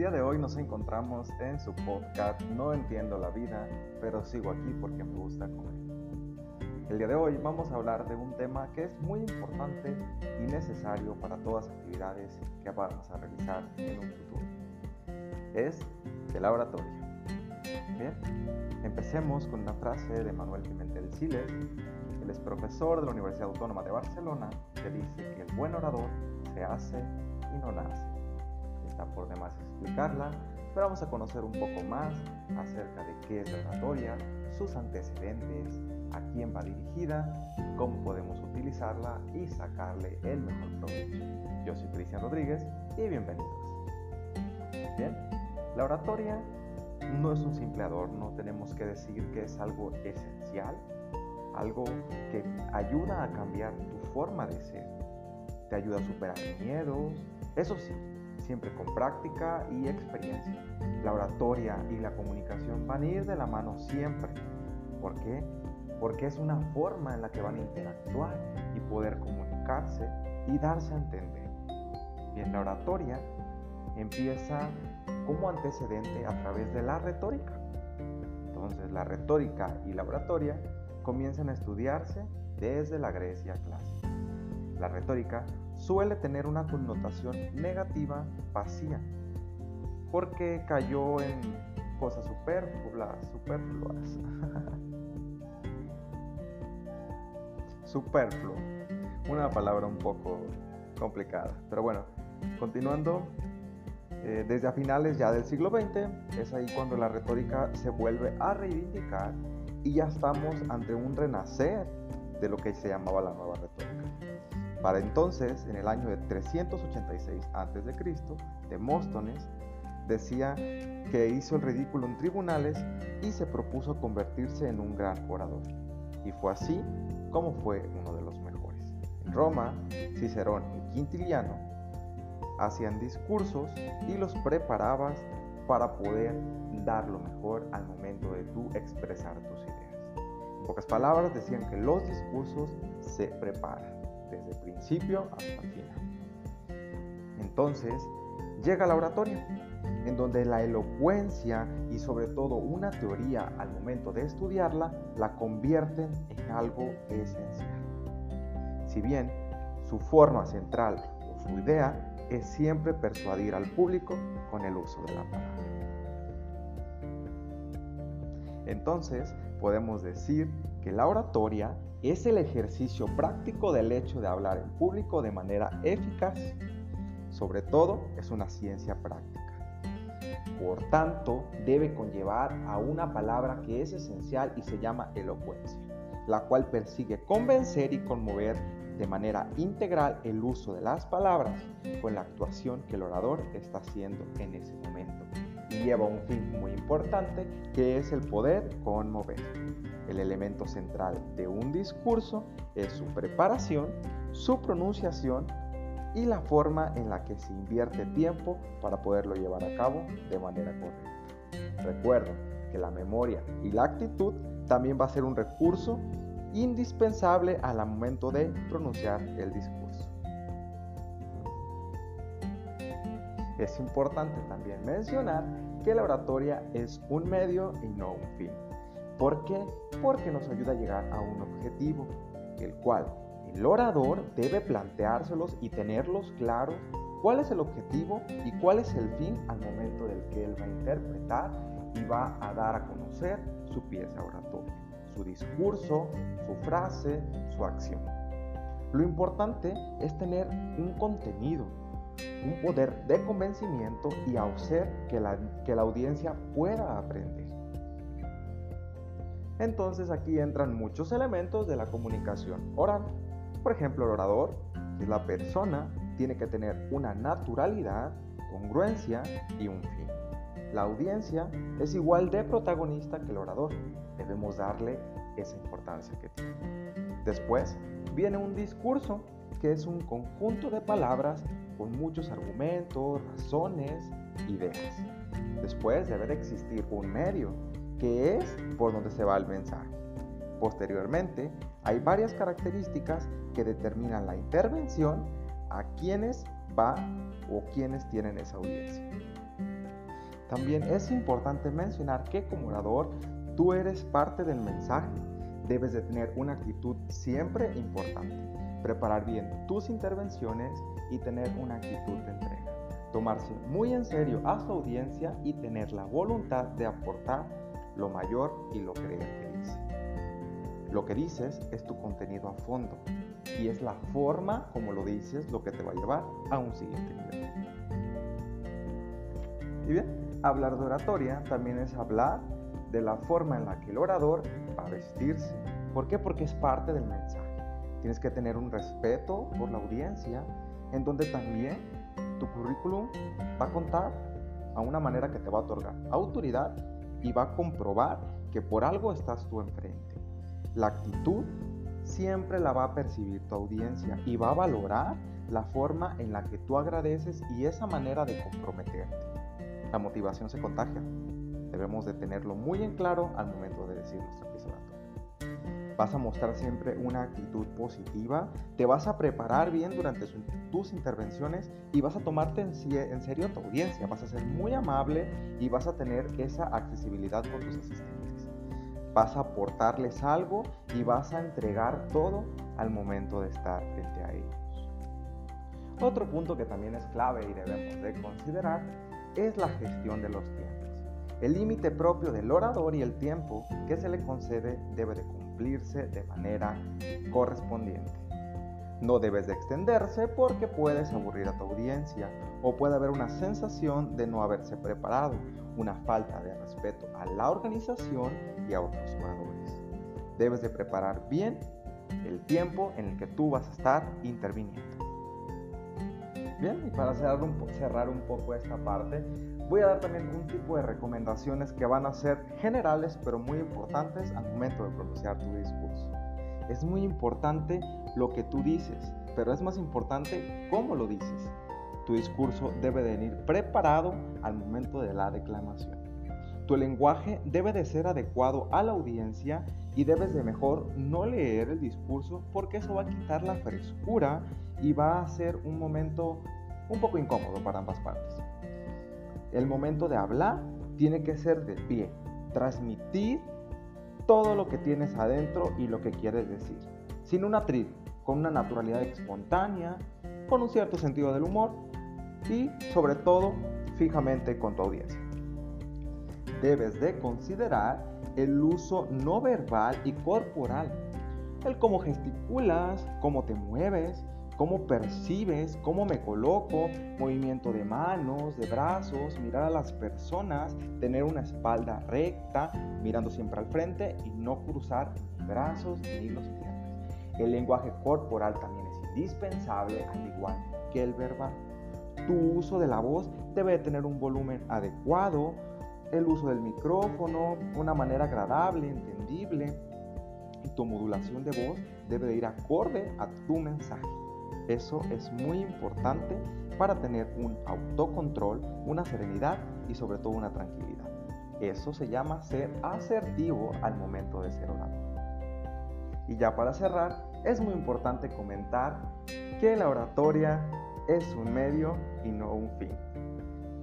día de hoy nos encontramos en su podcast No entiendo la vida, pero sigo aquí porque me gusta comer. El día de hoy vamos a hablar de un tema que es muy importante y necesario para todas las actividades que vamos a realizar en un futuro. Es el laboratorio. Bien, empecemos con una frase de Manuel Pimentel Siles. Él es profesor de la Universidad Autónoma de Barcelona que dice que el buen orador se hace y no nace por demás explicarla, pero vamos a conocer un poco más acerca de qué es la oratoria, sus antecedentes, a quién va dirigida, cómo podemos utilizarla y sacarle el mejor provecho. Yo soy Cristian Rodríguez y bienvenidos. Bien, la oratoria no es un simple adorno, tenemos que decir que es algo esencial, algo que ayuda a cambiar tu forma de ser, te ayuda a superar miedos, eso sí, siempre con práctica y experiencia. La oratoria y la comunicación van a ir de la mano siempre. ¿Por qué? Porque es una forma en la que van a interactuar y poder comunicarse y darse a entender. Bien, la oratoria empieza como antecedente a través de la retórica. Entonces, la retórica y la oratoria comienzan a estudiarse desde la Grecia clásica. La retórica suele tener una connotación negativa vacía, porque cayó en cosas superfluas, superfluas. Superfluo, una palabra un poco complicada, pero bueno, continuando, eh, desde a finales ya del siglo XX es ahí cuando la retórica se vuelve a reivindicar y ya estamos ante un renacer de lo que se llamaba la nueva retórica. Para entonces, en el año de 386 a.C., Demóstones decía que hizo el ridículo en tribunales y se propuso convertirse en un gran orador. Y fue así como fue uno de los mejores. En Roma, Cicerón y Quintiliano hacían discursos y los preparabas para poder dar lo mejor al momento de tú expresar tus ideas. En pocas palabras, decían que los discursos se preparan desde principio hasta final. Entonces, llega la oratoria, en donde la elocuencia y sobre todo una teoría al momento de estudiarla la convierten en algo esencial. Si bien su forma central o su idea es siempre persuadir al público con el uso de la palabra. Entonces, podemos decir que la oratoria es el ejercicio práctico del hecho de hablar en público de manera eficaz. Sobre todo, es una ciencia práctica. Por tanto, debe conllevar a una palabra que es esencial y se llama elocuencia, la cual persigue convencer y conmover de manera integral el uso de las palabras con la actuación que el orador está haciendo en ese momento y lleva un fin muy importante que es el poder conmover. El elemento central de un discurso es su preparación, su pronunciación y la forma en la que se invierte tiempo para poderlo llevar a cabo de manera correcta. Recuerda que la memoria y la actitud también va a ser un recurso indispensable al momento de pronunciar el discurso. Es importante también mencionar que la oratoria es un medio y no un fin. ¿Por qué? Porque nos ayuda a llegar a un objetivo, el cual el orador debe planteárselos y tenerlos claros cuál es el objetivo y cuál es el fin al momento del que él va a interpretar y va a dar a conocer su pieza oratoria, su discurso, su frase, su acción. Lo importante es tener un contenido, un poder de convencimiento y hacer que la, que la audiencia pueda aprender. Entonces aquí entran muchos elementos de la comunicación oral. Por ejemplo, el orador, que es la persona, tiene que tener una naturalidad, congruencia y un fin. La audiencia es igual de protagonista que el orador. Debemos darle esa importancia que tiene. Después viene un discurso, que es un conjunto de palabras con muchos argumentos, razones, ideas. Después debe de existir un medio, que es por donde se va el mensaje. Posteriormente, hay varias características que determinan la intervención a quienes va o quienes tienen esa audiencia. También es importante mencionar que como orador tú eres parte del mensaje. Debes de tener una actitud siempre importante. Preparar bien tus intervenciones y tener una actitud de entrega. Tomarse muy en serio a su audiencia y tener la voluntad de aportar lo mayor y lo creer que dice. Lo que dices es tu contenido a fondo y es la forma como lo dices lo que te va a llevar a un siguiente nivel. Y bien, hablar de oratoria también es hablar de la forma en la que el orador va a vestirse. ¿Por qué? Porque es parte del mensaje. Tienes que tener un respeto por la audiencia, en donde también tu currículum va a contar a una manera que te va a otorgar autoridad y va a comprobar que por algo estás tú enfrente. La actitud siempre la va a percibir tu audiencia y va a valorar la forma en la que tú agradeces y esa manera de comprometerte. La motivación se contagia. Debemos de tenerlo muy en claro al momento de decir nuestro episodio. Vas a mostrar siempre una actitud positiva, te vas a preparar bien durante tus intervenciones y vas a tomarte en, serio tu audiencia, vas a ser muy amable y vas a tener esa accesibilidad con tus asistentes. Vas a aportarles algo y vas a entregar todo al momento de estar frente a ellos. Otro punto que también es clave y debemos de considerar es la gestión de los tiempos. El límite propio del orador y el tiempo que se le concede debe de cumplirse de manera correspondiente. No debes de extenderse porque puedes aburrir a tu audiencia o puede haber una sensación de no haberse preparado, una falta de respeto a la organización y a otros oradores. Debes de preparar bien el tiempo en el que tú vas a estar interviniendo. Bien, y para cerrar un, cerrar un poco esta parte, voy a dar también un tipo de recomendaciones que van a ser generales pero muy importantes al momento de pronunciar tu discurso. Es muy importante lo que tú dices, pero es más importante cómo lo dices. Tu discurso debe de venir preparado al momento de la declamación. Tu lenguaje debe de ser adecuado a la audiencia y debes de mejor no leer el discurso porque eso va a quitar la frescura y va a ser un momento un poco incómodo para ambas partes el momento de hablar tiene que ser de pie, transmitir todo lo que tienes adentro y lo que quieres decir, sin un atril, con una naturalidad espontánea, con un cierto sentido del humor y sobre todo fijamente con tu audiencia. Debes de considerar el uso no verbal y corporal, el cómo gesticulas, cómo te mueves, cómo percibes, cómo me coloco, movimiento de manos, de brazos, mirar a las personas, tener una espalda recta, mirando siempre al frente y no cruzar ni brazos ni los piernas. El lenguaje corporal también es indispensable, al igual que el verbal. Tu uso de la voz debe tener un volumen adecuado, el uso del micrófono, una manera agradable, entendible, y tu modulación de voz debe de ir acorde a tu mensaje. Eso es muy importante para tener un autocontrol, una serenidad y sobre todo una tranquilidad. Eso se llama ser asertivo al momento de ser orador. Y ya para cerrar, es muy importante comentar que la oratoria es un medio y no un fin.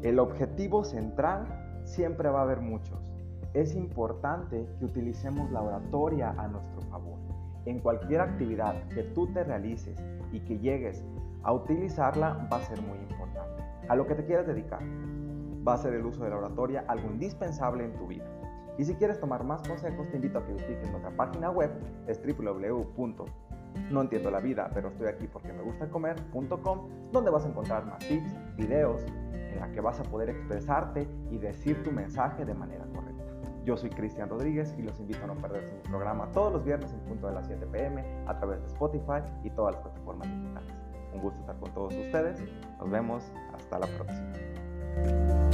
El objetivo central siempre va a haber muchos. Es importante que utilicemos la oratoria a nuestro favor. En cualquier actividad que tú te realices y que llegues a utilizarla va a ser muy importante. A lo que te quieras dedicar va a ser el uso de la oratoria algo indispensable en tu vida. Y si quieres tomar más consejos, te invito a que visites nuestra página web, es no entiendo la vida, pero estoy aquí porque me gusta comer.com, donde vas a encontrar más tips, videos, en la que vas a poder expresarte y decir tu mensaje de manera correcta. Yo soy Cristian Rodríguez y los invito a no perderse mi programa todos los viernes en punto de las 7 pm a través de Spotify y todas las plataformas digitales. Un gusto estar con todos ustedes. Nos vemos. Hasta la próxima.